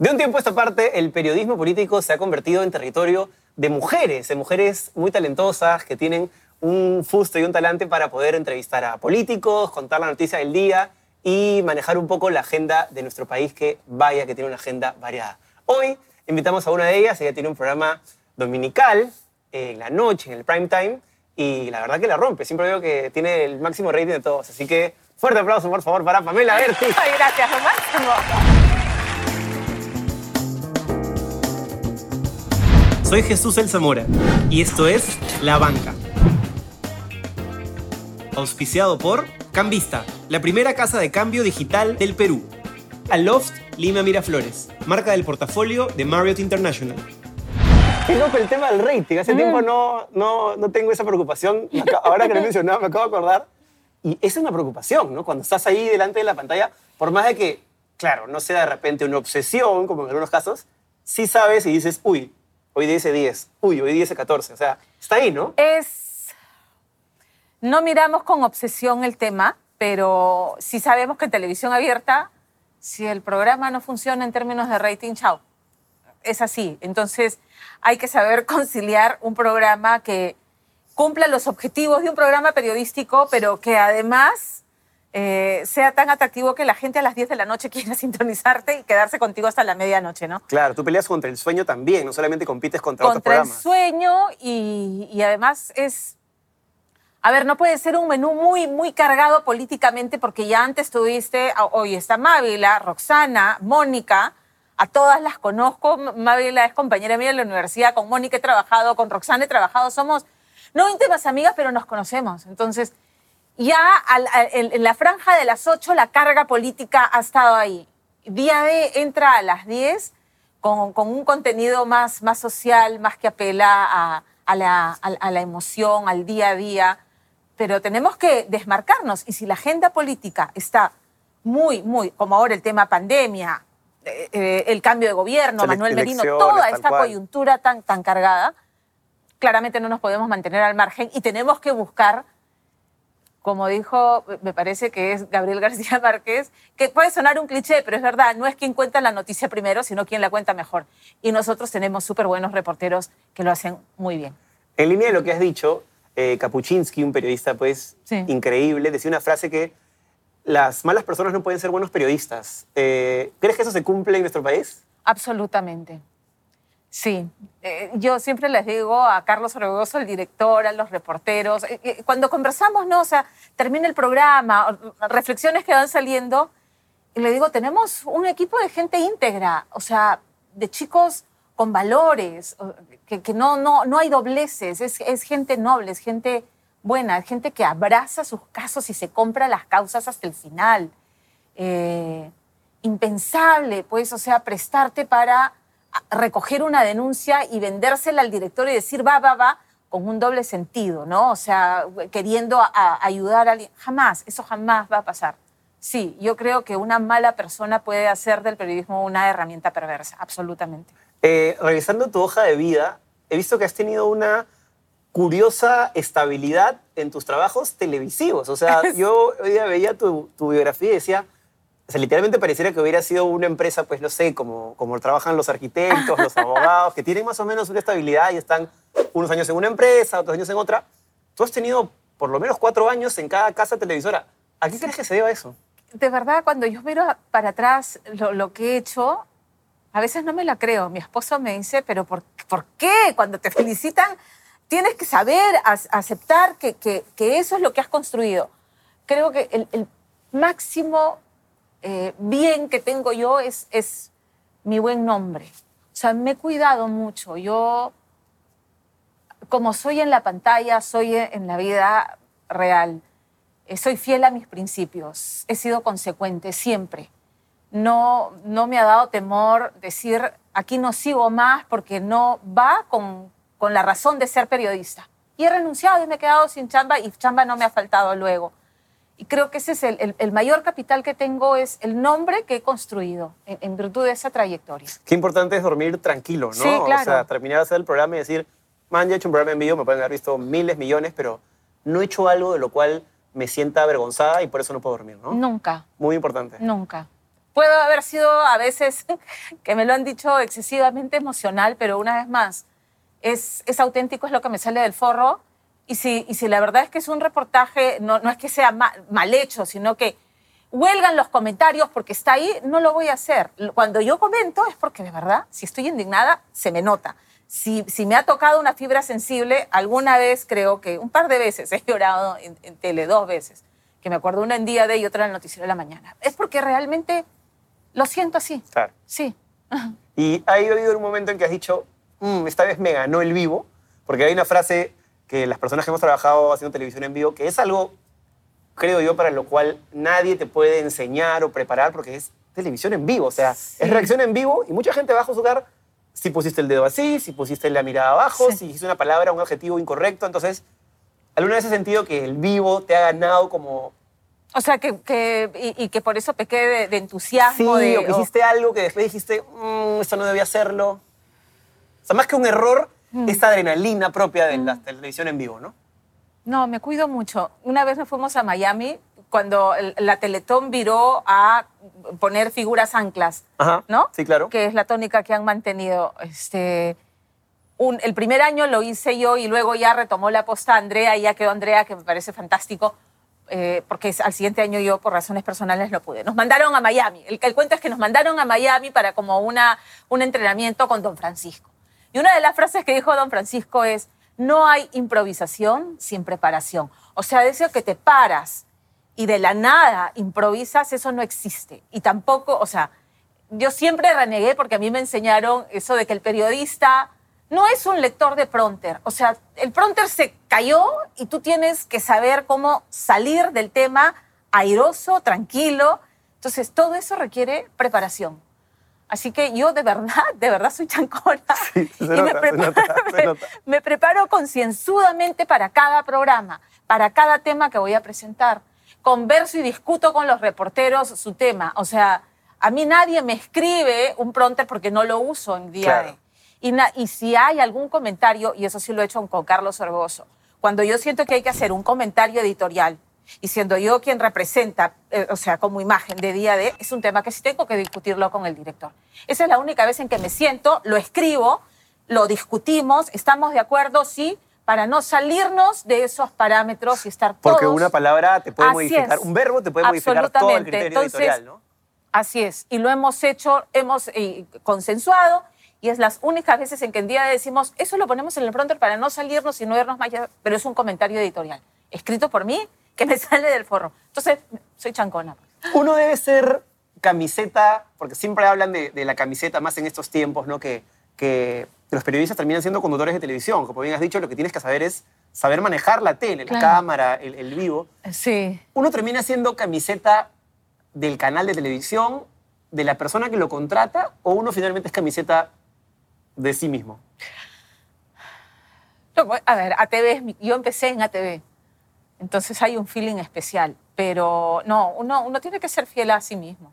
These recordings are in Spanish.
De un tiempo a esta parte, el periodismo político se ha convertido en territorio de mujeres, de mujeres muy talentosas que tienen un fusto y un talante para poder entrevistar a políticos, contar la noticia del día y manejar un poco la agenda de nuestro país, que vaya que tiene una agenda variada. Hoy invitamos a una de ellas, ella tiene un programa dominical en la noche, en el prime time, y la verdad que la rompe. Siempre digo que tiene el máximo rating de todos. Así que fuerte aplauso, por favor, para Pamela Berti. Gracias, máximo. Soy Jesús El Zamora y esto es La Banca. Auspiciado por Cambista, la primera casa de cambio digital del Perú. Aloft Lima Miraflores, marca del portafolio de Marriott International. Qué loco el tema del rating. Hace tiempo no, no, no tengo esa preocupación. Ahora que lo he mencionado, me acabo de acordar. Y esa es una preocupación, ¿no? Cuando estás ahí delante de la pantalla, por más de que, claro, no sea de repente una obsesión, como en algunos casos, sí sabes y dices, uy, hoy día hice 10, uy, hoy día hice 14. O sea, está ahí, ¿no? Es. No miramos con obsesión el tema, pero sí sabemos que en televisión abierta, si el programa no funciona en términos de rating, chao. Es así. Entonces, hay que saber conciliar un programa que cumpla los objetivos de un programa periodístico, pero que además eh, sea tan atractivo que la gente a las 10 de la noche quiera sintonizarte y quedarse contigo hasta la medianoche, ¿no? Claro, tú peleas contra el sueño también, no solamente compites contra, otros contra el programas. sueño y, y además es... A ver, no puede ser un menú muy, muy cargado políticamente porque ya antes tuviste, hoy está Mávila, Roxana, Mónica, a todas las conozco. Mávila es compañera mía de la universidad, con Mónica he trabajado, con Roxana he trabajado, somos no íntimas amigas, pero nos conocemos. Entonces, ya al- al- en, la franja de las 8 la carga política ha estado ahí. Día D entra a las 10 con, con un contenido más, más social, más que apela a, a la, a- a la emoción, al día a día. Pero tenemos que desmarcarnos y si la agenda política está muy, muy, como ahora el tema pandemia, eh, eh, el cambio de gobierno, Manuel Merino, toda esta cual. coyuntura tan, tan cargada, claramente no nos podemos mantener al margen y tenemos que buscar como dijo, me parece que es Gabriel García Márquez, que puede sonar un cliché, pero es verdad, no es quien cuenta la noticia primero, sino quien la cuenta mejor. Y nosotros tenemos súper buenos reporteros que lo hacen muy bien. En línea de lo que has dicho, eh, Kapuczynski, un periodista pues Sí. increíble, decía una frase que las malas personas no pueden ser buenos periodistas. Eh, ¿Crees que eso se cumple en nuestro país? Absolutamente. Sí, Eh, yo siempre les digo a Carlos Orbegoso, el director, a los reporteros, eh, eh, cuando conversamos, ¿no? O sea, termina el programa, o- reflexiones que van saliendo, y le digo, tenemos un equipo de gente íntegra, o sea, de chicos con valores, que, que no, no, no hay dobleces, es, es gente noble, es gente buena, es gente que abraza sus casos y se compra las causas hasta el final. Impensable, pues, o sea, prestarte para recoger una denuncia y vendérsela al director y decir va, va, va, con un doble sentido, ¿no? O sea, queriendo a- a ayudar a alguien. Jamás, eso jamás va a pasar. Sí, yo creo que una mala persona puede hacer del periodismo una herramienta perversa, absolutamente. Eh, revisando tu hoja de vida, he visto que has tenido una curiosa estabilidad en tus trabajos televisivos. O sea, yo hoy día veía tu, tu biografía y decía, o sea, literalmente pareciera que hubiera sido una empresa, pues no sé, como, como trabajan los arquitectos, los abogados, que tienen más o menos una estabilidad y están unos años en una empresa, otros años en otra. Tú has tenido por lo menos cuatro años en cada casa televisora. ¿A qué crees que se deba eso? De verdad, cuando yo miro para atrás lo, lo que he hecho, a veces no me la creo. Mi esposo me dice, pero ¿por, por qué? Cuando te felicitan, tienes que saber as- aceptar que, que- que eso es lo que has construido. Creo que el, el máximo eh, bien que tengo yo es, es mi buen nombre. O sea, me he cuidado mucho. Yo, como soy en la pantalla, soy en la vida real. Eh, soy fiel a mis principios, he sido consecuente siempre. No, no me ha dado temor decir, aquí no sigo más porque no va con, con la razón de ser periodista. Y he renunciado y me he quedado sin chamba y chamba no me ha faltado luego. Y creo que ese es el, el- el mayor capital que tengo, es el nombre que he construido en, en virtud de esa trayectoria. Qué importante es dormir tranquilo, ¿no? Sí, claro. O sea, terminar de hacer el programa y decir, man, ya he hecho un programa en vivo, me pueden haber visto miles, millones, pero no he hecho algo de lo cual me sienta avergonzada y por eso no puedo dormir, ¿no? Nunca, Muy importante. nunca. Puedo haber sido a veces, que me lo han dicho, excesivamente emocional, pero una vez más, es, es auténtico, es lo que me sale del forro. Y si, y si la verdad es que es un reportaje, no, no es que sea mal, mal hecho, sino que huelgan los comentarios porque está ahí, no lo voy a hacer. Cuando yo comento es porque de verdad, si estoy indignada, se me nota. Si, si me ha tocado una fibra sensible, alguna vez creo que, un par de veces he llorado en, en tele, dos veces, que me acuerdo una en día de y otra en el noticiero de la mañana. Es porque realmente lo siento así. Claro. Sí. Y ha habido un momento en que has dicho, "Mm, esta vez me ganó el vivo, porque hay una frase que las personas que hemos trabajado haciendo televisión en vivo, que es algo, creo yo, para lo cual nadie te puede enseñar o preparar, porque es televisión en vivo, o sea, Sí. es reacción en vivo y mucha gente va a juzgar si pusiste el dedo así, si pusiste la mirada abajo, Sí. si dijiste una palabra, un adjetivo incorrecto, entonces, ¿alguna vez has sentido que el vivo te ha ganado como... O sea, que, que- y, y que por eso pequé de, de entusiasmo. Sí, de, o que hiciste algo que después dijiste, "Mm, esto no debía hacerlo. O sea, más que un error, Mm. esta adrenalina propia de la televisión en vivo, ¿no? No, me cuido mucho. Una vez nos fuimos a Miami cuando el- la Teletón viró a poner figuras anclas, Ajá. ¿no? Sí, claro. Que es la tónica que han mantenido. Este, un- el primer año lo hice yo y luego ya retomó la posta Andrea y ya quedó Andrea, que me parece fantástico, eh, porque al siguiente año yo por razones personales no pude. Nos mandaron a Miami. El, el cuento es que nos mandaron a Miami para como una, un entrenamiento con don Francisco. Y una de las frases que dijo don Francisco es, no hay improvisación sin preparación. O sea, de eso que te paras y de la nada improvisas, eso no existe. Y tampoco, o sea, yo siempre renegué porque a mí me enseñaron eso de que el periodista no es un lector de pronter. O sea, el pronter se cayó y tú tienes que saber cómo salir del tema airoso, tranquilo. Entonces, todo eso requiere preparación. Así que yo de verdad, de verdad soy chancona. Sí, y nota, me preparo, nota, se me- nota. me preparo concienzudamente para cada programa, para cada tema que voy a presentar. Converso y discuto con los reporteros su tema. O sea, a mí nadie me escribe un pronter porque no lo uso en día Claro. de. Y, y si hay algún comentario, y eso sí lo he hecho con Carlos Orgoso, cuando yo siento que hay que hacer un comentario editorial, y siendo yo quien representa, eh, o sea, como imagen de día de, es un tema que sí tengo que discutirlo con el director. Esa es la única vez en que me siento, lo escribo, lo discutimos, estamos de acuerdo, sí, para no salirnos de esos parámetros y estar Porque todos... una palabra te puede Así modificar, es. un verbo te puede modificar todo el criterio Entonces, editorial, ¿no? Así es, y lo hemos hecho, hemos eh, consensuado, y es las únicas veces en que en día decimos, eso lo ponemos en el pronter para no salirnos y no irnos más allá, pero es un comentario editorial, escrito por mí, que me sale del forro. Entonces, soy chancona. pues. Uno debe ser camiseta, porque siempre hablan de, de la camiseta más en estos tiempos, ¿no? Que, que los periodistas terminan siendo conductores de televisión. Como bien has dicho, lo que tienes que saber es saber manejar la tele, la cámara, el, el vivo. Sí. Uno termina siendo camiseta del canal de televisión, de la persona que lo contrata, o uno finalmente es camiseta de sí mismo. A ver, ATV, yo empecé en ATV, entonces hay un feeling especial, pero no, uno, uno tiene que ser fiel a sí mismo.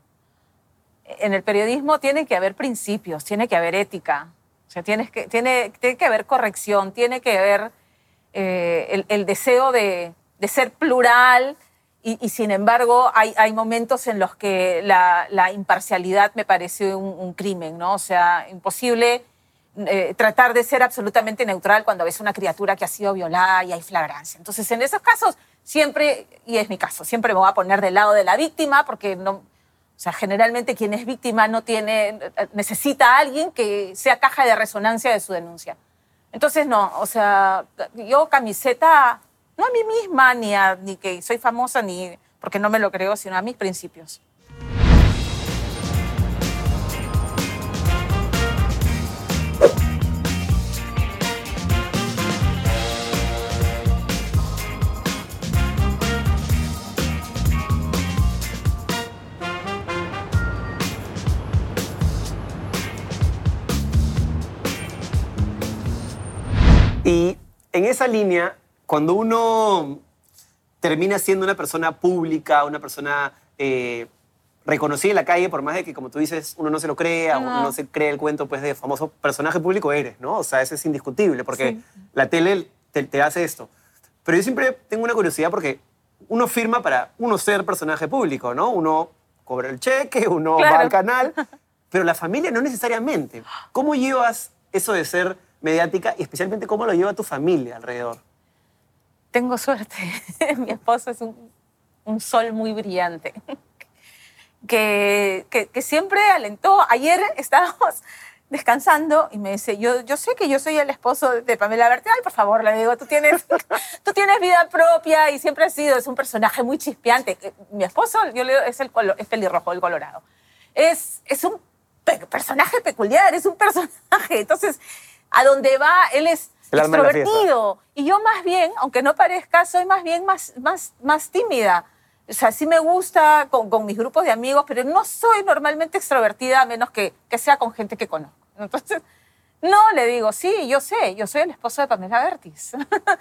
En el periodismo tiene que haber principios, tiene que haber ética, o sea, tienes que, tiene, tiene que haber corrección, tiene que haber eh, el, el deseo de, de ser plural y, y, sin embargo hay, hay momentos en los que la, la imparcialidad me parece un, un crimen, ¿no? O sea, imposible eh, tratar de ser absolutamente neutral cuando ves una criatura que ha sido violada y hay flagrancia. Entonces, en esos casos, siempre, y es mi caso, siempre me voy a poner del lado de la víctima porque no, o sea, generalmente quien es víctima no tiene, necesita a alguien que sea caja de resonancia de su denuncia. Entonces, no, o sea, yo camiseta, no a mí misma, ni, a, ni que soy famosa, ni porque no me lo creo, sino a mis principios. En esa línea, cuando uno termina siendo una persona pública, una persona eh, reconocida en la calle, por más de que, como tú dices, uno no se lo crea, No. uno no se cree el cuento pues, de famoso personaje público, eres, ¿no? O sea, eso es indiscutible, porque Sí. la tele te, te hace esto. Pero yo siempre tengo una curiosidad porque uno firma para uno ser personaje público, ¿no? Uno cobra el cheque, uno va al canal, pero la familia no necesariamente. ¿Cómo llevas eso de ser mediática y especialmente cómo lo lleva tu familia alrededor? Tengo suerte. Mi esposo es un, un sol muy brillante. Que, que, que, siempre alentó. Ayer estábamos descansando y me dice, yo, yo sé que yo soy el esposo de Pamela Berti. Ay, por favor, le digo, tú tienes, tú tienes vida propia y siempre has sido, es un personaje muy chispeante. Eh, mi esposo, yo le digo, es, el es pelirrojo, el colorado. Es, es un personaje peculiar, es un personaje. Entonces, a donde va, él es extrovertido. Y yo más bien, aunque no parezca, soy más bien más, más, más tímida. O sea, sí me gusta con, con, mis grupos de amigos, pero no soy normalmente extrovertida a menos que, que sea con gente que conozco. Entonces, no, le digo, sí, yo sé, yo soy el esposo de Pamela Bertis.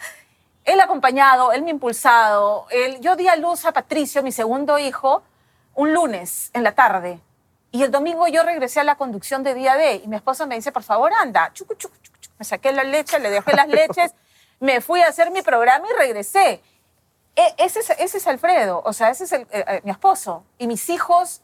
él acompañado, él me impulsado. Él, yo di a luz a Patricio, mi segundo hijo, un lunes en la tarde. Y el domingo yo regresé a la conducción de día D y mi esposo me dice, por favor, anda. Chucu, chucu, chucu. Me saqué la leche, le dejé las leches, me fui a hacer mi programa y regresé. E, ese es, ese es Alfredo, o sea, ese es el, eh, eh, mi esposo. Y mis hijos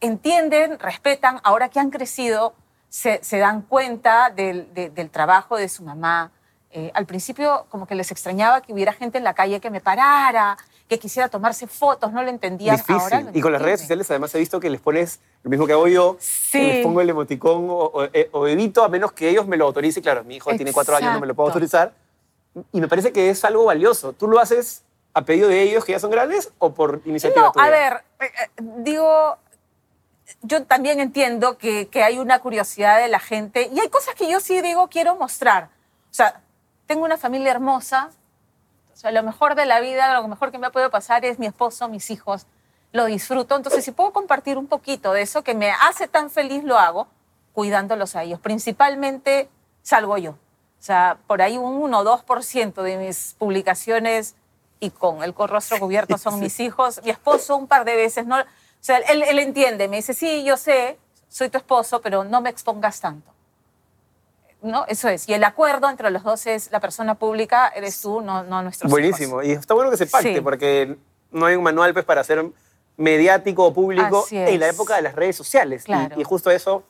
entienden, respetan, ahora que han crecido, se, se dan cuenta del, del, trabajo de su mamá. Eh, al principio como que les extrañaba que hubiera gente en la calle que me parara, que quisiera tomarse fotos, no lo entendían. Difícil. Ahora y con las redes sociales además he visto que les pones lo mismo que hago yo, sí. les pongo el emoticón o, o, o, evito a menos que ellos me lo autoricen. Claro, mi hijo Exacto. tiene cuatro años, no me lo puedo autorizar. Y me parece que es algo valioso. ¿Tú lo haces a pedido de ellos que ya son grandes o por iniciativa no, tuya? a ver, eh, digo, yo también entiendo que, que, hay una curiosidad de la gente y hay cosas que yo sí digo quiero mostrar. O sea, tengo una familia hermosa, o sea, lo mejor de la vida, lo mejor que me ha podido pasar es mi esposo, mis hijos, lo disfruto. Entonces, si puedo compartir un poquito de eso que me hace tan feliz, lo hago, cuidándolos a ellos. Principalmente salgo yo. O sea, por ahí un 1 o 2% de mis publicaciones y con el rostro cubierto son mis hijos. Mi esposo un par de veces, ¿no? O sea, él, él entiende, me dice, sí, yo sé, soy tu esposo, pero no me expongas tanto. ¿No? Eso es. Y el acuerdo entre los dos es la persona pública, eres tú, no, no nuestros Buenísimo. hijos. Y está bueno que se pacte, sí. porque no hay un manual pues, para ser mediático o público en la época de las redes sociales. Claro. Y, y, justo eso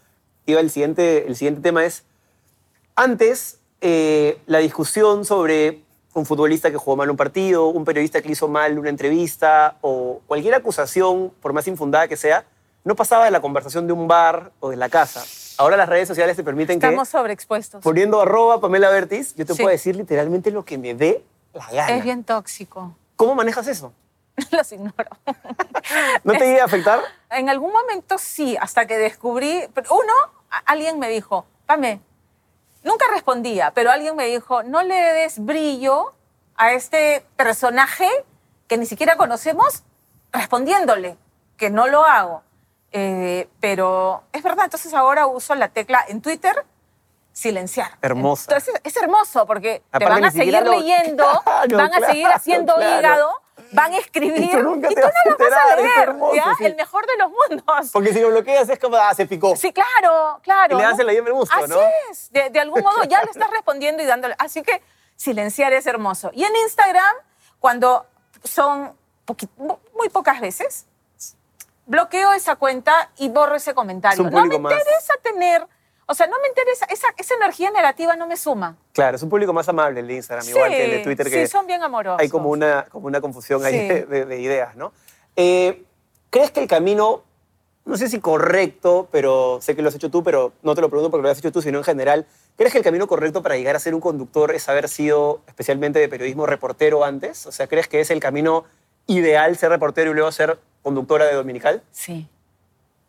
iba el siguiente, el siguiente tema es, antes eh, la discusión sobre un futbolista que jugó mal un partido, un periodista que hizo mal una entrevista o cualquier acusación, por más infundada que sea, no pasaba de la conversación de un bar o de la casa. Ahora las redes sociales te permiten Estamos que... Estamos sobreexpuestos. Poniendo arroba Pamela Bertis, yo te sí. puedo decir literalmente lo que me dé la gana. Es bien tóxico. ¿Cómo manejas eso? Los ignoro. ¿No te iba a afectar? En algún momento sí, hasta que descubrí... Uno, alguien me dijo, Pame, nunca respondía, pero alguien me dijo, no le des brillo a este personaje que ni siquiera conocemos respondiéndole, que no lo hago. Eh, pero es verdad, entonces ahora uso la tecla en Twitter silenciar. Hermosa. Entonces es hermoso porque Aparte, te van a seguir lo... leyendo, claro, van a seguir haciendo claro. hígado, van a escribir y tú, nunca y te tú vas no lo vas a leer. hermoso, ¿ya? sí. El mejor de los mundos. Porque si lo bloqueas es como, ah, se picó. Sí, claro, claro. Y le das el me gusta, Así ¿no? es. De, de algún modo ya le estás respondiendo y dándole. Así que silenciar es hermoso. Y en Instagram, cuando son muy pocas veces, bloqueo esa cuenta y borro ese comentario. No me interesa tener, o sea, no me interesa, esa, esa, energía negativa no me suma. Claro, es un público más amable el de Instagram, sí, igual que el de Twitter. Que sí, son bien amorosos. Hay como una, como una confusión ahí sí. de, de, de, ideas, ¿no? Eh, ¿Crees que el camino, no sé si correcto, pero sé que lo has hecho tú, pero no te lo pregunto porque lo has hecho tú, sino en general, ¿crees que el camino correcto para llegar a ser un conductor es haber sido especialmente de periodismo reportero antes? O sea, ¿crees que es el camino ideal ser reportero y luego ser conductora de Dominical? Sí.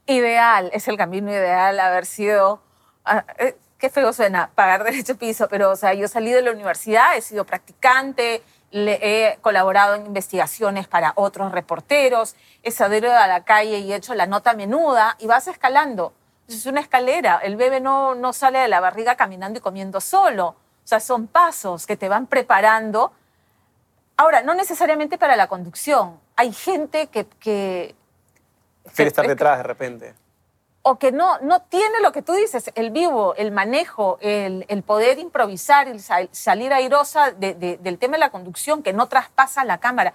Ideal, es el camino ideal haber sido. Uh, eh, qué feo suena, pagar derecho piso, pero o sea, yo salí de la universidad, he sido practicante, le he colaborado en investigaciones para otros reporteros, he salido a la calle y he hecho la nota menuda y vas escalando. Es una escalera, el bebé no, no sale de la barriga caminando y comiendo solo. O sea, son pasos que te van preparando. Ahora, no necesariamente para la conducción. Hay gente que... que Quiere estar detrás de repente. O que no, no tiene lo que tú dices, el vivo, el manejo, el, el poder improvisar, el sal, salir airosa de, de, del tema de la conducción, que no traspasa la cámara.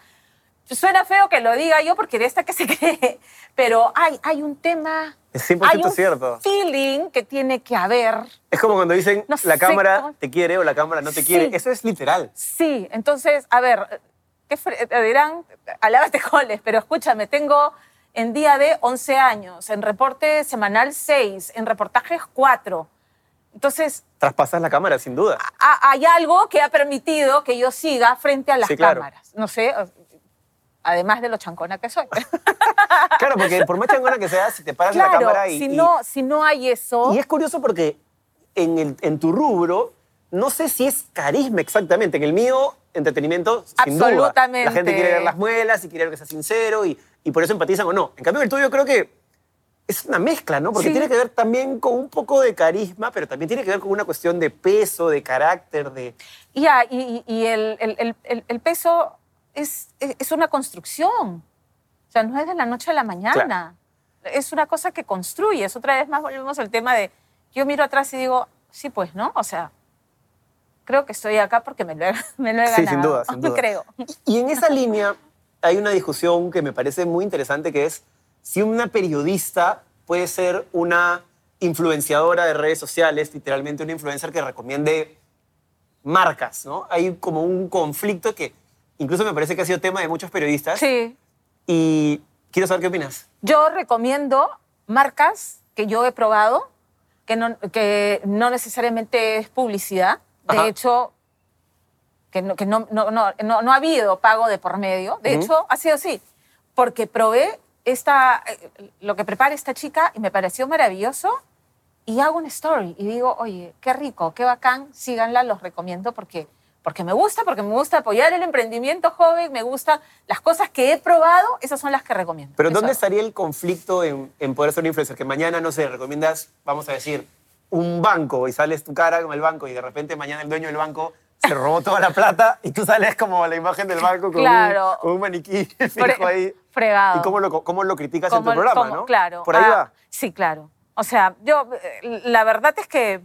Suena feo que lo diga yo porque de esta que se cree, pero hay, hay un tema, Es 100% hay un cierto. feeling que tiene que haber. Es como cuando dicen No la sé cámara cómo- te quiere o la cámara no te Sí. quiere. Eso es literal. Sí, entonces, a ver, ¿qué dirán? Alábate coles, pero escúchame, tengo en día de 11 años, en reporte semanal 6, en reportajes 4. Entonces, Traspasas la cámara, sin duda. ha- hay algo que ha permitido que yo siga frente a las Sí, claro. cámaras. No sé, además de lo chancona que soy. Claro, porque por más changona que sea, si te paras en la cámara y, si, y- no, si no hay eso... y es curioso porque en, el- en tu rubro, no sé si es carisma exactamente. En el mío, entretenimiento, sin duda. Absolutamente. La gente quiere ver las muelas y quiere ver que sea sincero y, y por eso empatizan o no. En cambio, el tuyo creo que es una mezcla, ¿no? Porque Sí. tiene que ver también con un poco de carisma, pero también tiene que ver con una cuestión de peso, de carácter, de... Y, ah, y- el- el- el peso es, es es una construcción. O sea, no es de la noche a la mañana. Es una cosa que construyes. Otra vez más volvemos al tema de, yo miro atrás y digo, sí, pues, ¿no? O sea, creo que estoy acá porque me lo he, me lo he Sí, ganado. sin duda, sin duda. creo. Y en esa línea hay una discusión que me parece muy interesante que es si una periodista puede ser una influenciadora de redes sociales, literalmente una influencer que recomiende marcas, ¿no? Hay como un conflicto que incluso me parece que ha sido tema de muchos periodistas Sí. y quiero saber qué opinas. Yo recomiendo marcas que yo he probado, que no, que no necesariamente es publicidad. De Ajá. hecho, que, no, que no, no, no, no, no ha habido pago de por medio. De Ujú. hecho, ha sido así. Porque probé esta, eh, lo que prepara esta chica y me pareció maravilloso. Y hago una story y digo, oye, qué rico, qué bacán, síganla, los recomiendo porque, porque me gusta, porque me gusta apoyar el emprendimiento joven, me gustan las cosas que he probado, esas son las que recomiendo. Pero Eso ¿dónde estaría el conflicto en, en poder ser un influencer? Que mañana, no sé, recomiendas, vamos a decir, un banco y sales tu cara con el banco y de repente mañana el dueño del banco se robó toda la plata y tú sales como la imagen del banco con, Claro. un, con un maniquí fijo ahí. fregado. ¿Y cómo lo, cómo lo criticas en tu programa, no? Claro. Por ahí Ah, va. Sí, claro. O sea, yo, eh, la verdad es que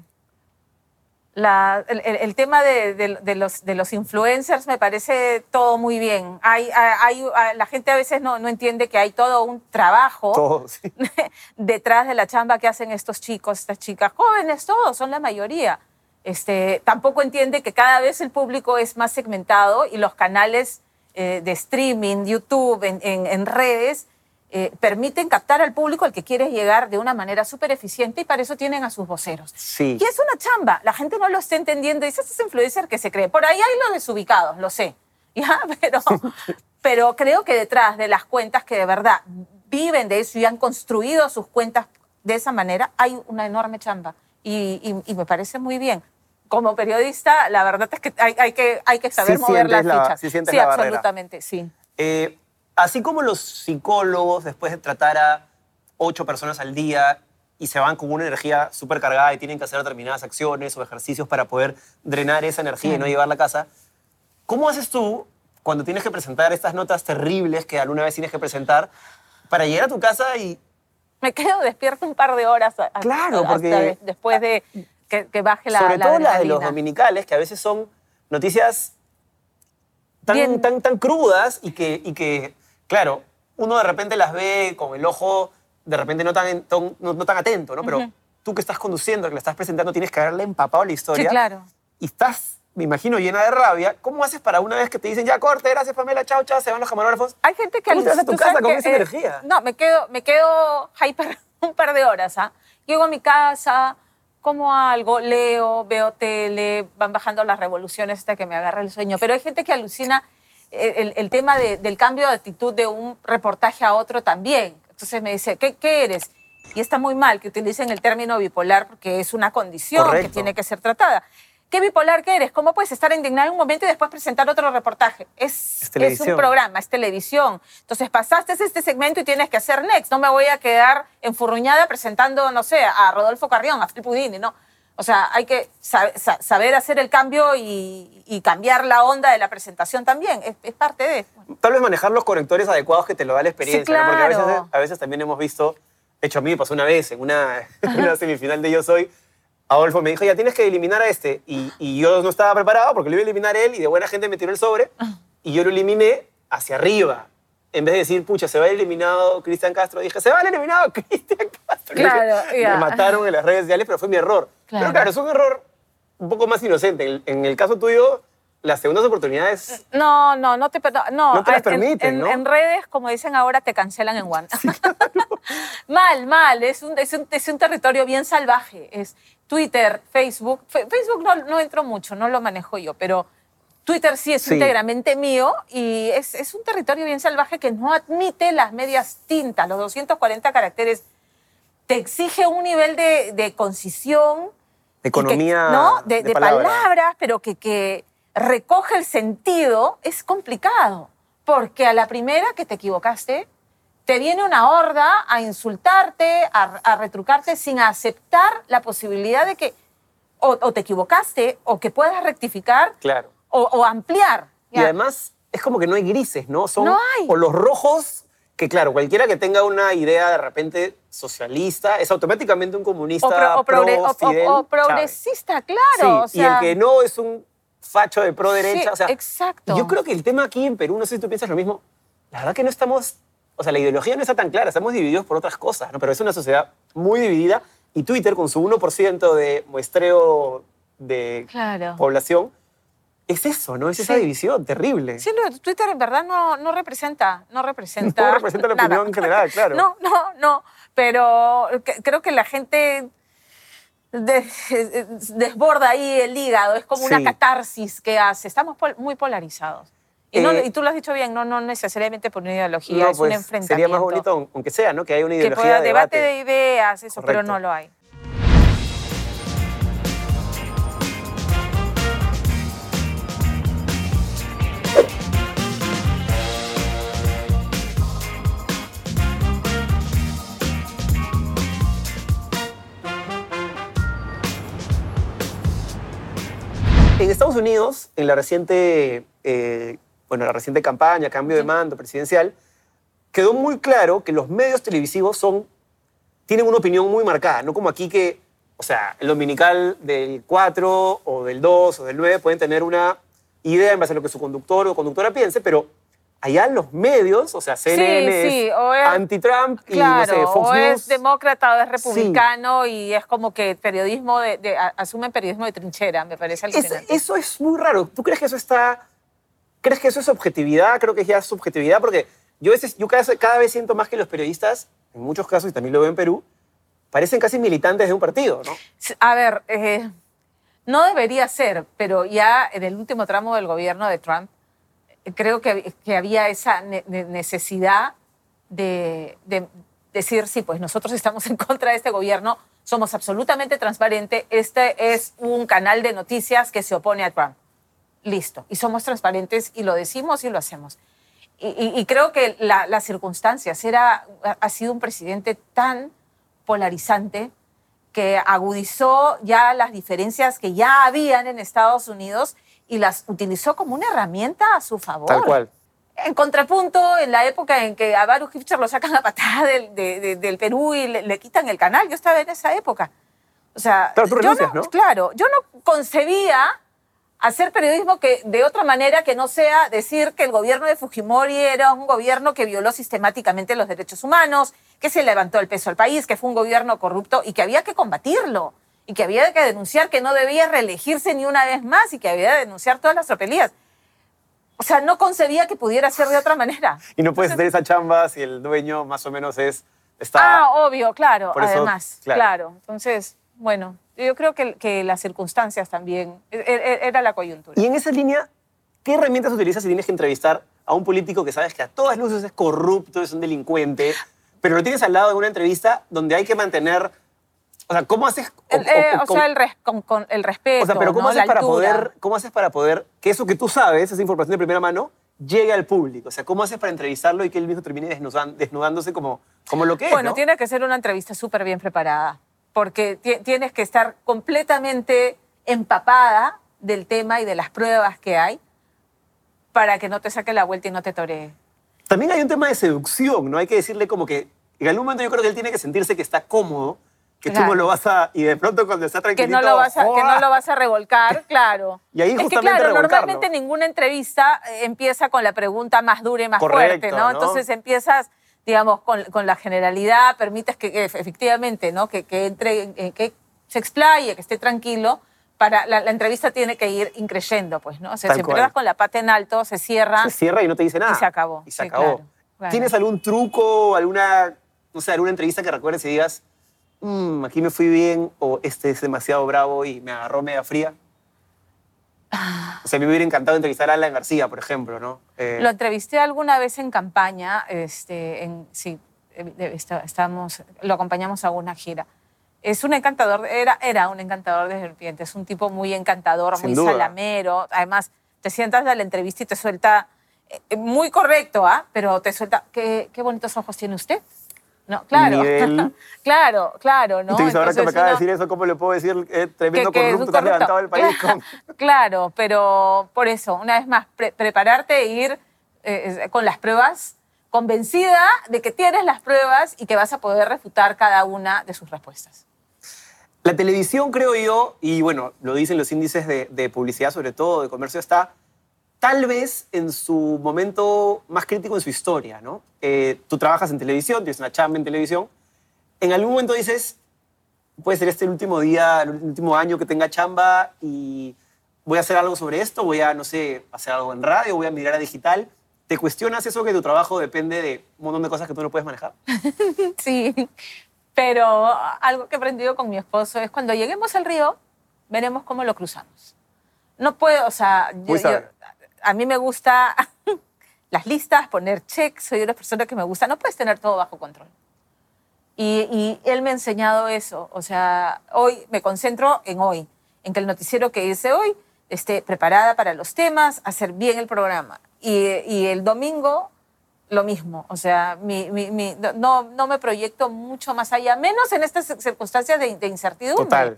la- el, tema de, de- de los, de los influencers me parece todo muy bien. Hay, hay- hay- la gente a veces no, no entiende que hay todo un trabajo Todo, sí. detrás de la chamba que hacen estos chicos, estas chicas, jóvenes todos, son la mayoría. Este, tampoco entiende que cada vez el público es más segmentado y los canales eh, de streaming, YouTube, en, en- en redes, eh, permiten captar al público al que quieres llegar de una manera súper eficiente y para eso tienen a sus voceros. Sí. Y es una chamba, la gente no lo está entendiendo, dice, este es influencer que se cree. Por ahí hay los desubicados, lo sé, ¿ya? Pero, pero creo que detrás de las cuentas que de verdad viven de eso y han construido sus cuentas de esa manera, hay una enorme chamba. Y, y- y me parece muy bien. Como periodista, la verdad es que hay, hay que, hay que saber Sí mover las la- fichas. sí sientes la barrera. absolutamente, sí. Eh, así como los psicólogos, después de tratar a ocho personas al día y se van con una energía súper cargada y tienen que hacer determinadas acciones o ejercicios para poder drenar esa energía y no llevarla a casa, ¿cómo haces tú cuando tienes que presentar estas notas terribles que alguna vez tienes que presentar para llegar a tu casa y Me quedo despierta un par de horas a- Claro, porque- de- después de que, que baje la sobre la todo las de los dominicales, que a veces son noticias tan, Bien. tan, tan crudas y que, y que, claro, uno de repente las ve con el ojo de repente no tan, no, no tan atento, ¿no? Pero tú que estás conduciendo, que le estás presentando, tienes que haberle empapado la historia. Sí, claro. Y estás, me imagino, llena de rabia. ¿Cómo haces para una vez que te dicen, ya corte, gracias Pamela, chao, chao, se van los camarógrafos? Hay gente que ¿Cómo te vas a tu casa con que, esa eh, energía? No, me quedo, me quedo hyper un par de horas. ¿ah? Llego a mi casa, como algo, leo, veo tele, van bajando las revoluciones hasta que me agarra el sueño. Pero hay gente que alucina el, el tema de- del cambio de actitud de un reportaje a otro también. Entonces me dice, ¿qué, qué eres? Y está muy mal que utilicen el término bipolar porque es una condición Correcto. que tiene que ser tratada. ¿Qué bipolar que eres? ¿Cómo puedes estar indignado en un momento y después presentar otro reportaje? Es, Es es un programa, es televisión. Entonces pasaste este segmento y tienes que hacer next. No me voy a quedar enfurruñada presentando, no sé, a Rodolfo Carrión, a Phil Pudini, ¿no? O sea, hay que sa- sa- saber hacer el cambio y, y cambiar la onda de la presentación también. Es, es parte de... Tal vez manejar los conectores adecuados que te lo da la experiencia, ¿no? Porque a veces, claro. a veces también hemos visto, de hecho a mí me pasó una vez en una, semifinal de Yo Soy, Adolfo me dijo, ya tienes que eliminar a este. Y, y yo no estaba preparado porque lo iba a eliminar él y de buena gente me tiró el sobre y yo lo eliminé hacia arriba. En vez de decir, pucha, se va eliminado Cristian Castro, dije, se va eliminado Cristian Castro. Claro, Me ya. mataron en las redes sociales, pero fue mi error. Claro. Pero claro, es un error un poco más inocente. En, en el caso tuyo, las segundas oportunidades No, no, no te, no, no, No te las en- permiten, en, ¿no? en redes, como dicen ahora, te cancelan en One. mal, mal. Es un, es, un, es un territorio bien salvaje. Es Twitter, Facebook. Facebook no, no entro mucho, no lo manejo yo, pero Twitter sí es Sí. íntegramente mío y es, es un territorio bien salvaje que no admite las medias tintas, los 240 caracteres. Te exige un nivel de, de concisión de que- economía ¿no? de, de palabra. palabras, pero que, que recoge el sentido, es complicado. Porque a la primera que te equivocaste, te viene una horda a insultarte, a, a retrucarte sin aceptar la posibilidad de que o, o te equivocaste o que puedas rectificar Claro. O, o ampliar. Y ¿ya? además es como que no hay grises, ¿no? Son No hay. o los rojos, que claro, cualquiera que tenga una idea de repente socialista es automáticamente un comunista o, pro- o progre- pro o- progresista, claro. Sí, o y el que no es un facho de pro derecha. Sí, o sea, exacto. Yo creo que el tema aquí en Perú, no sé si tú piensas lo mismo, la verdad que no estamos, o sea, la ideología no está tan clara, estamos divididos por otras cosas, ¿no? Pero es una sociedad muy dividida y Twitter con su 1% de muestreo de Claro. población, es eso, ¿no? Es esa división terrible. Sí, de Twitter en verdad no, no representa, no representa. No representa la nada. opinión general, claro. No, no, no. Pero que- creo que la gente de- desborda ahí el hígado. Es como una catarsis que hace. Estamos pol- muy polarizados. Y, no- Eh, y tú lo has dicho bien, no, no necesariamente por una ideología, No, es un pues, enfrentamiento. sería más bonito, aunque sea, ¿no? Que haya una que ideología pueda de debate debate. de ideas, eso, pero no lo hay. En Estados Unidos, en la reciente, eh, bueno, la reciente campaña, cambio de mando presidencial, quedó muy claro que los medios televisivos son, tienen una opinión muy marcada, no como aquí que, o sea, el dominical del 4 o del 2 o del 9 pueden tener una idea en base a lo que su conductor o conductora piense, pero allá los medios, o sea, CNN sí, es o es- anti-Trump y Claro, no sé, Fox o News. es demócrata o es republicano y es como que periodismo de, de- asumen periodismo de trinchera, me parece Es- alucinante. eso es muy raro. ¿Tú crees que eso está... ¿Crees que eso es objetividad? Creo que ya es subjetividad porque yo, veces, yo cada, cada vez siento más que los periodistas, en muchos casos, y también lo veo en Perú, parecen casi militantes de un partido, ¿no? A ver, eh, no debería ser, pero ya en el último tramo del gobierno de Trump, creo que, que había esa ne- ne- necesidad de, de decir, sí, pues nosotros estamos en contra de este gobierno, somos absolutamente transparentes, este es un canal de noticias que se opone a Trump. Listo. Y somos transparentes y lo decimos y lo hacemos. Y, y- y creo que la- las circunstancias, era, ha sido un presidente tan polarizante que agudizó ya las diferencias que ya habían en Estados Unidos y las utilizó como una herramienta a su favor. Tal cual. En contrapunto, en la época en que a Baruch Hipcher lo sacan a patada del, de- de- del Perú y le, le quitan el canal, yo estaba en esa época. O sea, Claro, tú yo renuncias, ¿no? Claro, yo no concebía hacer periodismo que de otra manera que no sea decir que el gobierno de Fujimori era un gobierno que violó sistemáticamente los derechos humanos, que se levantó el peso al país, que fue un gobierno corrupto y que había que combatirlo y que había que denunciar que no debía reelegirse ni una vez más y que había que denunciar todas las tropelías. O sea, no concebía que pudiera ser de otra manera. Y no puedes hacer esa chamba si el dueño más o menos es... Está, Ah, obvio, claro, Por eso, además, claro. claro. Entonces, bueno, yo creo que, que las circunstancias también, e- e- era la coyuntura. Y en esa línea, ¿qué herramientas utilizas si tienes que entrevistar a un político que sabes que a todas luces es corrupto, es un delincuente, pero lo tienes al lado de una entrevista donde hay que mantener... O sea, ¿cómo haces... El- o- eh, o- o sea, el, res- con, con el respeto, O sea, pero ¿cómo, ¿no? haces para poder, ¿cómo haces para poder que eso que tú sabes, esa información de primera mano, llegue al público? O sea, ¿cómo haces para entrevistarlo y que él mismo termine desnudándose como, como lo que es? Bueno, ¿no? tiene que ser una entrevista súper bien preparada, porque ti- tienes que estar completamente empapada del tema y de las pruebas que hay para que no te saque la vuelta y no te toree. También hay un tema de seducción, ¿no? Hay que decirle como que en algún momento yo creo que él tiene que sentirse que está cómodo que tú no lo vas a... Y de pronto cuando está tranquilito... Que no lo vas a, que no lo vas a revolcar, claro. y ahí es justamente que, claro, normalmente ninguna entrevista eh, empieza con la pregunta más dura y más fuerte, ¿no? Entonces empiezas, digamos, con, con, la generalidad, permites que, efectivamente, ¿no? Que, que entre, que se explaye, que esté tranquilo. Para, la, entrevista tiene que ir increyendo, pues, ¿no? O sea, si empiezas con la pata en alto, se cierra. Se cierra y no te dice nada. Y se acabó. Y se acabó. ¿Tienes algún truco, alguna, no sé, alguna entrevista que recuerdes y digas, mmm, aquí me fui bien o este es demasiado bravo y me agarró media fría? Ah. O sea, a mí me hubiera encantado entrevistar a Alan García, por ejemplo, ¿no? Eh, lo entrevisté alguna vez en campaña, este, en, sí, eh, estábamos, lo acompañamos a una gira. Es un encantador, era, era un encantador de serpientes, un tipo muy encantador, muy salamero. Además, te sientas a la entrevista y te suelta, eh, muy correcto, ¿ah? Pero te suelta, ¿qué, qué bonitos ojos tiene usted. No, claro. claro, claro, ¿no? Entonces, ahora que me acaba de decir eso, ¿cómo le puedo decir eh, tremendo que, corrupto que has levantado el país claro, con... Claro, pero por eso, una vez más, prepararte e ir eh, con las pruebas, convencida de que tienes las pruebas y que vas a poder refutar cada una de sus respuestas. La televisión, creo yo, y bueno, lo dicen los índices de, de publicidad, sobre todo de comercio, está tal vez en su momento más crítico en su historia, ¿no? Eh, tú trabajas en televisión, tienes una chamba en televisión, en algún momento dices, puede ser este el último día, el último año que tenga chamba y voy a hacer algo sobre esto, voy a, no sé, hacer algo en radio, voy a mirar a digital. ¿Te cuestionas eso que tu trabajo depende de un montón de cosas que tú no puedes manejar? sí, pero algo que he aprendido con mi esposo es cuando lleguemos al río, veremos cómo lo cruzamos. No puedo, o sea, a mí me gusta las listas, poner check, soy una persona que me gusta, no puedes tener todo bajo control. Y, él me ha enseñado eso, o sea, hoy me concentro en hoy, en que el noticiero que hice hoy esté preparada para los temas, hacer bien el programa. Y, el domingo, lo mismo, o sea, no, no me proyecto mucho más allá, menos en estas circunstancias de, de incertidumbre. Total.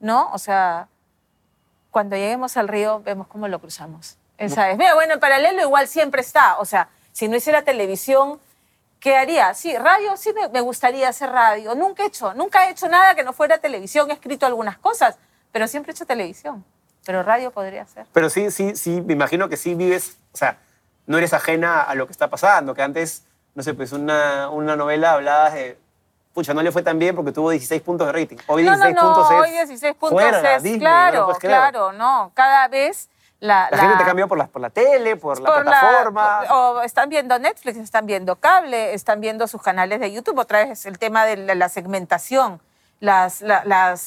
¿No? O sea, cuando lleguemos al río, vemos cómo lo cruzamos. Esa es. Mira, bueno, en paralelo igual siempre está. O sea, si no hiciera televisión, ¿qué haría? Sí, radio, sí me, gustaría hacer radio. Nunca he hecho, nunca he hecho nada que no fuera televisión. He escrito algunas cosas, pero siempre he hecho televisión. Pero radio podría ser. Pero sí, sí, sí, me imagino que sí vives, o sea, no eres ajena a lo que está pasando, que antes, no sé, pues una, una novela hablaba de, pucha, no le fue tan bien porque tuvo 16 puntos de rating. Hoy 16 no, no, puntos es... Hoy 16 puntos es, claro, claro, no. Cada vez la, gente te cambió por la, por la tele, por, la plataforma. o están viendo Netflix, están viendo cable, están viendo sus canales de YouTube. Otra vez el tema de la, segmentación. Las,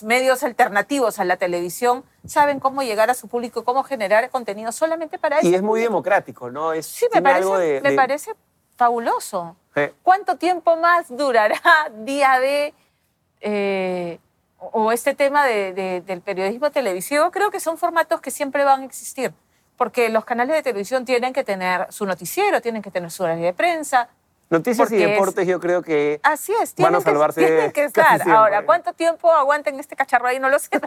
medios alternativos a la televisión saben cómo llegar a su público, cómo generar contenido solamente para eso. Y es muy democrático, ¿no? Es, sí, me parece, me parece fabuloso. ¿Cuánto tiempo más durará día de... Eh, o este tema del periodismo televisivo, creo que son formatos que siempre van a existir, porque los canales de televisión tienen que tener su noticiero, tienen que tener su horario de prensa. Noticias y deportes yo creo que así es, van a salvarse que, tienen que estar. Ahora, ¿cuánto tiempo aguanten este cacharro ahí? No lo sé.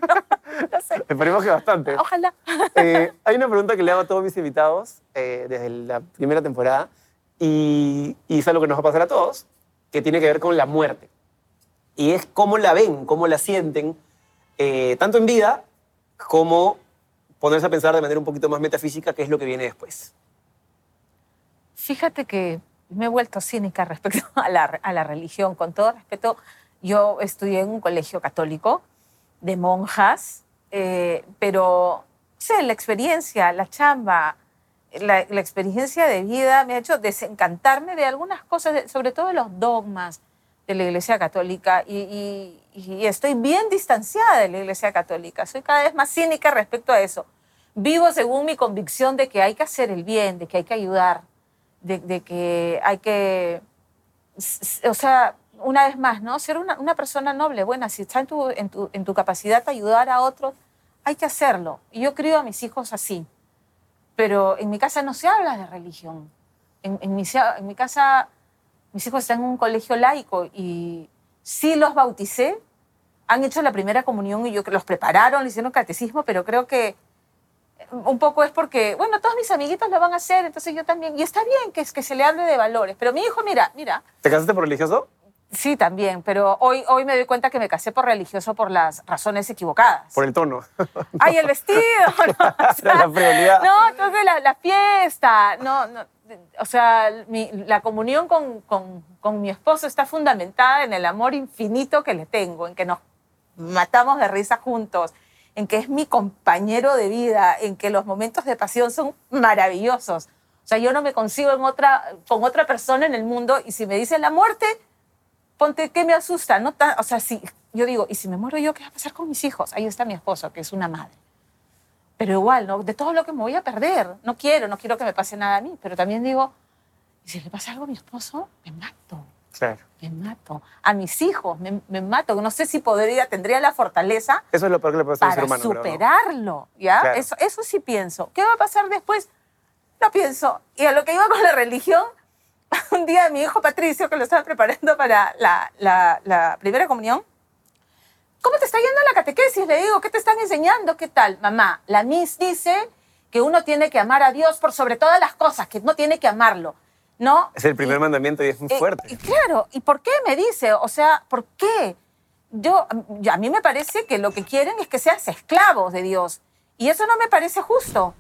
No, sé. Esperemos que bastante. Ojalá. Eh, hay una pregunta que le hago a todos mis invitados eh, desde la primera temporada y, y es algo que nos va a pasar a todos, que tiene que ver con la muerte y es cómo la ven, cómo la sienten, eh, tanto en vida como ponerse a pensar de manera un poquito más metafísica qué es lo que viene después. Fíjate que me he vuelto cínica respecto a la, religión. Con todo respeto, yo estudié en un colegio católico de monjas, eh, pero sé, la experiencia, la chamba, la, la, experiencia de vida me ha hecho desencantarme de algunas cosas, sobre todo de los dogmas, de la Iglesia Católica y, estoy bien distanciada de la Iglesia Católica. Soy cada vez más cínica respecto a eso. Vivo según mi convicción de que hay que hacer el bien, de que hay que ayudar, de, que hay que, o sea, una vez más, ¿no? Ser una, persona noble, buena, si está en tu, en tu, capacidad de ayudar a otros, hay que hacerlo. Y yo crío a mis hijos así. Pero en mi casa no se habla de religión. En, en, mi, en mi casa mis hijos están en un colegio laico y sí los bauticé, han hecho la primera comunión y yo que los prepararon, le hicieron catecismo, pero creo que un poco es porque, bueno, todos mis amiguitos lo van a hacer, entonces yo también, y está bien que, que se le hable de valores, pero mi hijo, mira, mira. ¿Te casaste por religioso? Sí, también, pero hoy, hoy me doy cuenta que me casé por religioso por las razones equivocadas. Por el tono. ¡Ay, el vestido! No, o sea, la no, entonces la, la fiesta, no, no, o sea, mi- la comunión con, con- con mi esposo está fundamentada en el amor infinito que le tengo, en que nos matamos de risa juntos, en que es mi compañero de vida, en que los momentos de pasión son maravillosos. O sea, yo no me consigo en otra, con otra persona en el mundo y si me dicen la muerte, ponte que me asusta, no o sea, si yo digo, y si me muero yo, ¿qué va a pasar con mis hijos? Ahí está mi esposo, que es una madre. Pero igual, ¿no? De todo lo que me voy a perder. No quiero, no quiero que me pase nada a mí, pero también digo, ¿y si le pasa algo a mi esposo? Me mato, Claro. me mato. A mis hijos, me, me mato. No sé si podría, tendría la fortaleza Eso es lo peor que le puede pasar a un para ser humano. ¿no? superarlo, ¿ya? Claro. Eso, eso sí pienso. ¿Qué va a pasar después? No pienso. Y a lo que iba con la religión, un día mi hijo Patricio, que lo estaba preparando para la, la- la primera comunión, ¿cómo te está yendo la catequesis? Le digo, ¿qué te están enseñando? ¿Qué tal? Mamá, la Miss dice que uno tiene que amar a Dios por sobre todas las cosas, que no tiene que amarlo, ¿no? Es el primer Y- mandamiento y es muy eh, fuerte. y claro, ¿y por qué me dice? O sea, ¿por qué? Yo, a mí me parece que lo que quieren es que seas esclavos de Dios. Y eso no me parece justo.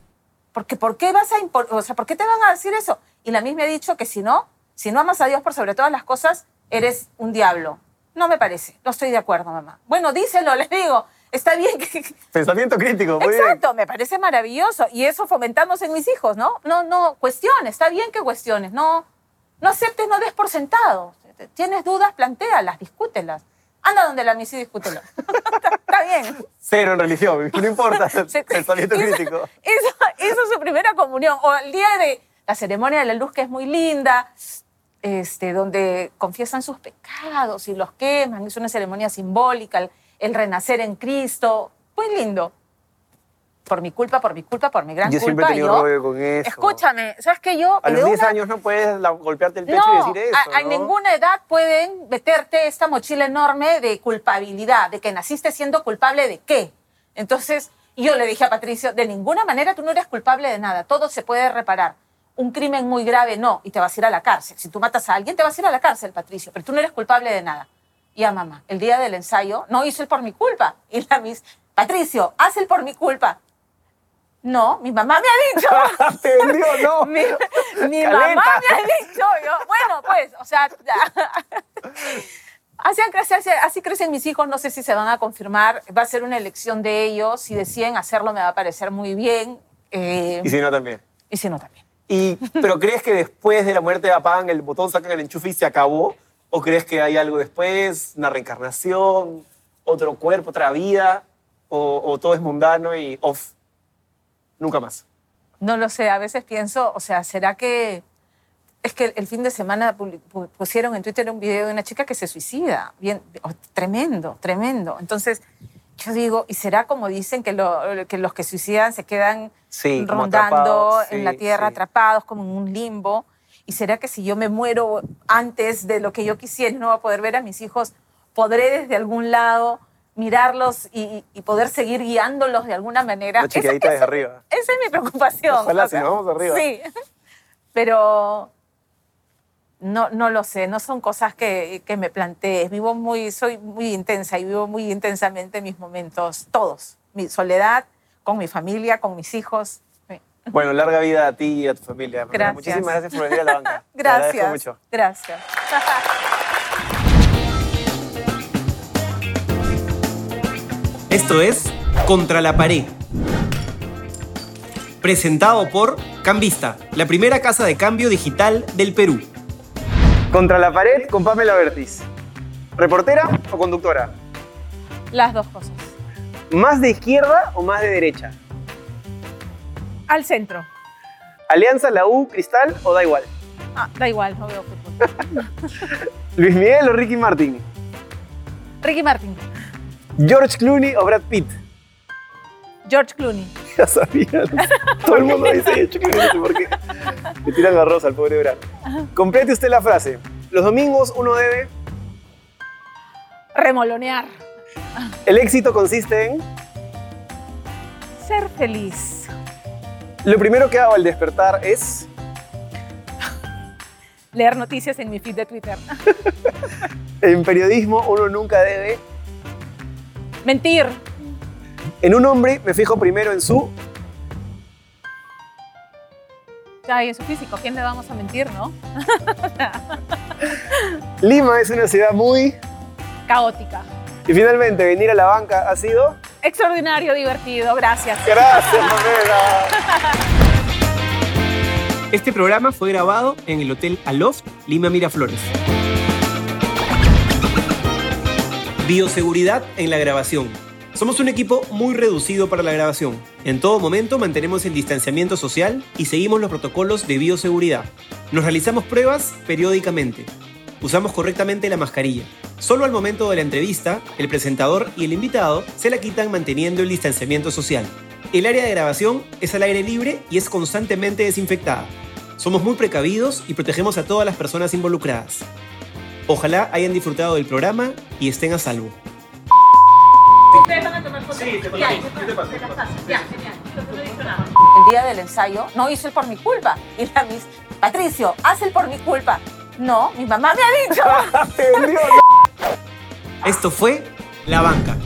Porque ¿por qué vas a impor- o sea, ¿por qué te van a decir eso? Y la misma ha dicho que si no, si no amas a Dios por sobre todas las cosas, eres un diablo. No me parece. No estoy de acuerdo, mamá. Bueno, díselo, les digo. Está bien que, Pensamiento crítico, muy bien. Exacto, me parece maravilloso. Y eso fomentamos en mis hijos, ¿no? No, no, cuestiones, está bien que cuestiones, no, no aceptes, no des por sentado. Tienes dudas, plantéalas, discútelas. Anda donde la misi y discútelo. está, está bien. Cero en religión, no importa. Pensamiento hizo- crítico. Hizo, hizo su primera comunión. O el día de la ceremonia de la luz, que es muy linda, este, donde confiesan sus pecados y los queman. Es una ceremonia simbólica, el, el renacer en Cristo. Muy lindo. Por mi culpa, por mi culpa, por mi gran Yo culpa. siempre he tenido yo- rollo con eso. Escúchame, ¿sabes qué? Yo A los 10 una- años no puedes la- golpearte el pecho no, y decir eso. a, a ninguna edad pueden meterte esta mochila enorme de culpabilidad, de que naciste siendo culpable de qué. Entonces, yo le dije a Patricio, de ninguna manera tú no eres culpable de nada, todo se puede reparar. Un crimen muy grave no, y te vas a ir a la cárcel. Si tú matas a alguien, te vas a ir a la cárcel, Patricio, pero tú no eres culpable de nada. Y a mamá, el día del ensayo, no hizo el por mi culpa. Y la mis, Patricio, haz el por mi culpa. No, mi mamá me ha dicho. Te no. Mi, mi mamá me ha dicho, yo, bueno, pues, o sea, así, así crecen mis hijos, no sé si se van a confirmar, va a ser una elección de ellos, si deciden hacerlo me va a parecer muy bien, eh, Y si no, también. y si no también. Y, ¿Pero crees que después de la muerte apagan el botón, sacan el enchufe y se acabó? ¿O crees que hay algo después, una reencarnación, otro cuerpo, otra vida? ¿O, todo es mundano y off? Nunca más. No lo sé, a veces pienso, o sea, ¿será que... Es que el fin de semana pusieron en Twitter un video de una chica que se suicida. Bien, tremendo, tremendo. Entonces, yo digo, ¿y será como dicen que, lo- que los que suicidan se quedan Sí, rondando en sí, la tierra, sí. atrapados como en un limbo? ¿Y será que si yo me muero antes de lo que yo quisiera no voy a poder ver a mis hijos, podré desde algún lado mirarlos y, y poder seguir guiándolos de alguna manera? Chequeadita esa- desde arriba. esa es mi preocupación. Ojalá, o si nos vamos arriba. Sí, pero no, no lo sé, no son cosas que, que me plantees. Vivo muy, soy muy intensa y vivo muy intensamente mis momentos, todos. Mi soledad, con mi familia, con mis hijos. Bueno, larga vida a ti y a tu familia. Gracias. Muchísimas gracias por venir a la banca. Te Gracias. mucho. Gracias. Esto es Contra la Pared. Presentado por Cambista, la primera casa de cambio digital del Perú. Contra la pared con Pamela Bertis. ¿Reportera o conductora? Las dos cosas. ¿Más de izquierda o más de derecha? Al centro. ¿Alianza, la U, Cristal o da igual? Ah, da igual, no veo fútbol. ¿Luis Miguel o Ricky Martin? Ricky Martin. ¿George Clooney o Brad Pitt? George Clooney. Ya sabía. Todo el mundo dice George Clooney, no sé por qué. Le tiran la rosa al pobre Brad. Complete usted la frase. Los domingos uno debe... Remolonear. El éxito consiste en... Ser feliz. Lo primero que hago al despertar es... leer noticias en mi feed de Twitter. En periodismo uno nunca debe. Mentir. En un hombre me fijo primero en su. Ya, y en su físico, ¿a quién le vamos a mentir, no? Lima es una ciudad muy. Caótica. Y finalmente, venir a la banca ha sido. Extraordinario, divertido, gracias. Gracias, Pamela. Este programa fue grabado en el Hotel Aloft Lima Miraflores. Bioseguridad en la grabación. Somos un equipo muy reducido para la grabación. En todo momento mantenemos el distanciamiento social y seguimos los protocolos de bioseguridad. Nos realizamos pruebas periódicamente. Usamos correctamente la mascarilla. Solo al momento de la entrevista, el presentador y el invitado se la quitan manteniendo el distanciamiento social. El área de grabación es al aire libre y es constantemente desinfectada. Somos muy precavidos y protegemos a todas las personas involucradas. Ojalá hayan disfrutado del programa y estén a salvo. El día del ensayo no hizo el por mi culpa. Y la mis, Patricio, haz el por mi culpa. No, mi mamá me ha dicho. Esto fue La Banca.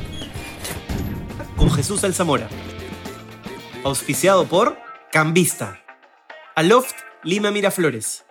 Con Jesús Alzamora. Auspiciado por Cambista. Aloft Lima Miraflores.